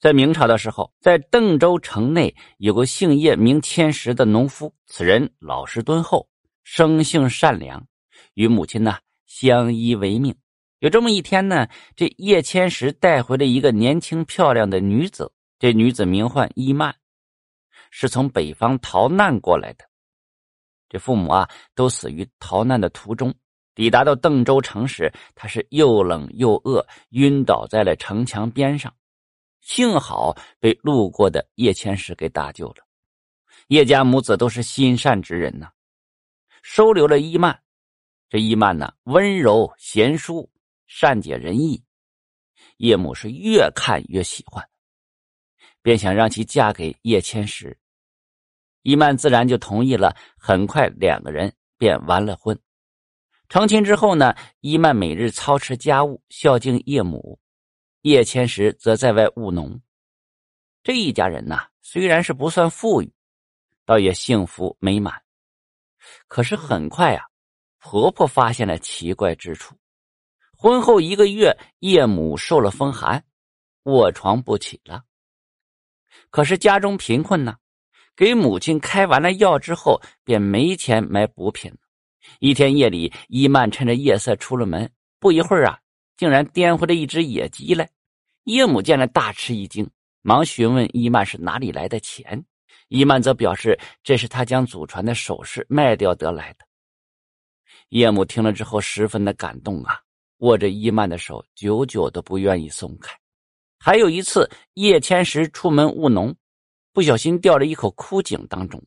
在明朝的时候，在邓州城内有个姓叶名千石的农夫，此人老实敦厚，生性善良，与母亲呢相依为命。有这么一天呢，这叶千石带回了一个年轻漂亮的女子，这女子名唤伊曼，是从北方逃难过来的。这父母啊都死于逃难的途中。抵达到邓州城时，他是又冷又饿，晕倒在了城墙边上。幸好被路过的叶千石给搭救了。叶家母子都是心善之人呐，收留了伊曼。这伊曼呢，温柔贤淑，善解人意。叶母是越看越喜欢，便想让其嫁给叶千石。伊曼自然就同意了。很快，两个人便完了婚。成亲之后呢，伊曼每日操持家务，孝敬叶母。叶千石则在外务农，这一家人呐，虽然是不算富裕，倒也幸福美满。可是很快啊，婆婆发现了奇怪之处。婚后一个月，叶母受了风寒，卧床不起了。可是家中贫困呢，给母亲开完了药之后，便没钱买补品。一天夜里，伊曼趁着夜色出了门，不一会儿啊。竟然颠回了一只野鸡来，叶母见了大吃一惊，忙询问伊曼是哪里来的钱。伊曼则表示这是他将祖传的首饰卖掉得来的。叶母听了之后十分的感动啊，握着伊曼的手，久久都不愿意松开。还有一次，叶千石出门务农，不小心掉了一口枯井当中，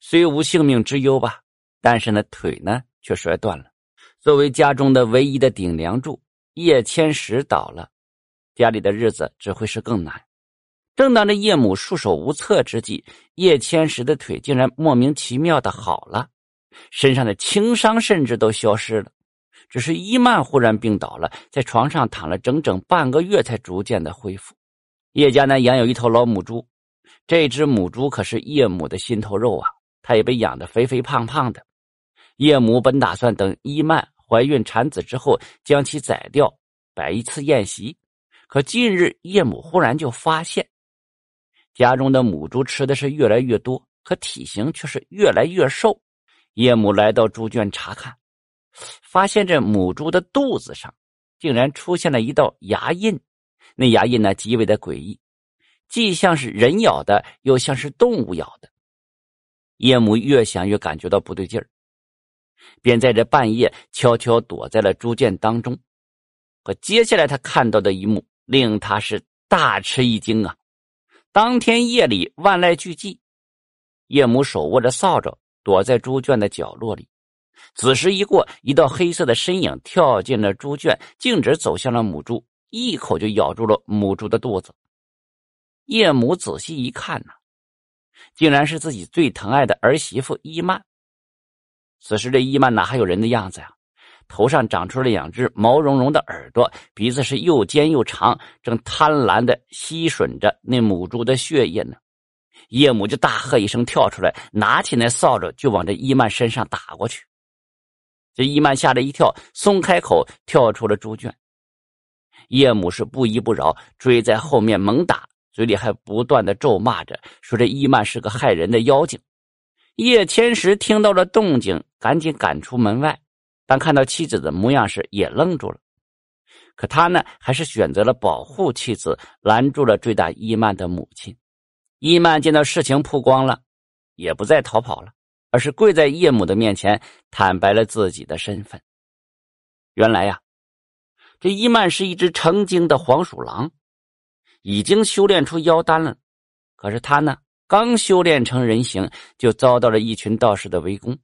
虽无性命之忧吧，但是呢腿呢却摔断了。作为家中的唯一的顶梁柱。叶千石倒了，家里的日子只会是更难。正当这叶母束手无策之际，叶千石的腿竟然莫名其妙的好了，身上的轻伤甚至都消失了。只是伊曼忽然病倒了，在床上躺了整整半个月，才逐渐的恢复。叶家呢养有一头老母猪，这只母猪可是叶母的心头肉啊，它也被养得肥肥胖胖的。叶母本打算等伊曼。怀孕产子之后，将其宰掉，摆一次宴席。可近日叶母忽然就发现，家中的母猪吃的是越来越多，可体型却是越来越瘦。叶母来到猪圈查看，发现这母猪的肚子上竟然出现了一道牙印，那牙印呢极为的诡异，既像是人咬的，又像是动物咬的。叶母越想越感觉到不对劲儿。便在这半夜悄悄躲在了猪圈当中，可接下来他看到的一幕令他是大吃一惊啊！当天夜里万籁俱寂，叶母手握着扫帚躲在猪圈的角落里。子时一过，一道黑色的身影跳进了猪圈，径直走向了母猪，一口就咬住了母猪的肚子。叶母仔细一看呐，竟然是自己最疼爱的儿媳妇伊曼。此时这伊曼哪还有人的样子呀？头上长出了两只毛茸茸的耳朵，鼻子是又尖又长，正贪婪的吸吮着那母猪的血液呢。叶母就大喝一声，跳出来，拿起那扫帚就往这伊曼身上打过去。这伊曼吓了一跳，松开口，跳出了猪圈。叶母是不依不饶，追在后面猛打，嘴里还不断的咒骂着，说这伊曼是个害人的妖精。叶千石听到了动静，赶紧赶出门外。当看到妻子的模样时，也愣住了。可他呢，还是选择了保护妻子，拦住了追打伊曼的母亲。伊曼见到事情曝光了，也不再逃跑了，而是跪在叶母的面前，坦白了自己的身份。原来呀，这伊曼是一只成精的黄鼠狼，已经修炼出妖丹了。可是他呢？刚修炼成人形，就遭到了一群道士的围攻。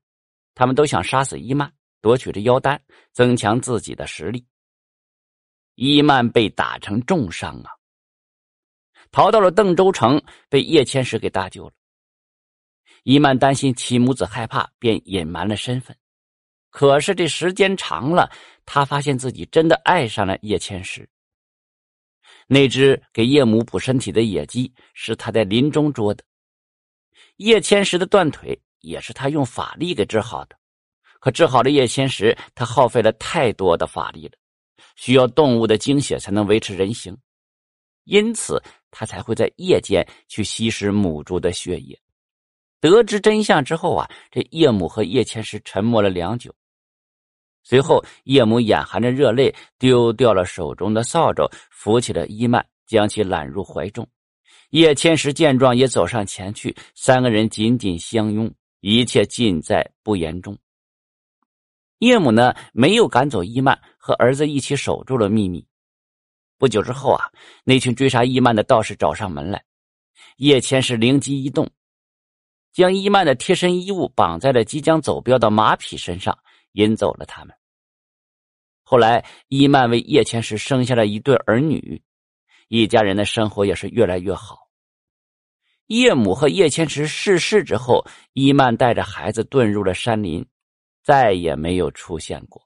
他们都想杀死伊曼，夺取这妖丹，增强自己的实力。伊曼被打成重伤啊，逃到了邓州城，被叶千石给搭救了。伊曼担心其母子害怕，便隐瞒了身份。可是这时间长了，他发现自己真的爱上了叶千石。那只给叶母补身体的野鸡，是他在林中捉的。叶千石的断腿也是他用法力给治好的，可治好了叶千石，他耗费了太多的法力了，需要动物的精血才能维持人形，因此他才会在夜间去吸食母猪的血液。得知真相之后啊，这叶母和叶千石沉默了良久。随后，叶母眼含着热泪，丢掉了手中的扫帚，扶起了伊曼，将其揽入怀中。叶千石见状，也走上前去，三个人紧紧相拥，一切尽在不言中。叶母呢，没有赶走伊曼，和儿子一起守住了秘密。不久之后啊，那群追杀伊曼的道士找上门来，叶千石灵机一动，将伊曼的贴身衣物绑在了即将走镖的马匹身上。引走了他们。后来，伊曼为叶千石生下了一对儿女，一家人的生活也是越来越好。叶母和叶千石逝世之后，伊曼带着孩子遁入了山林，再也没有出现过。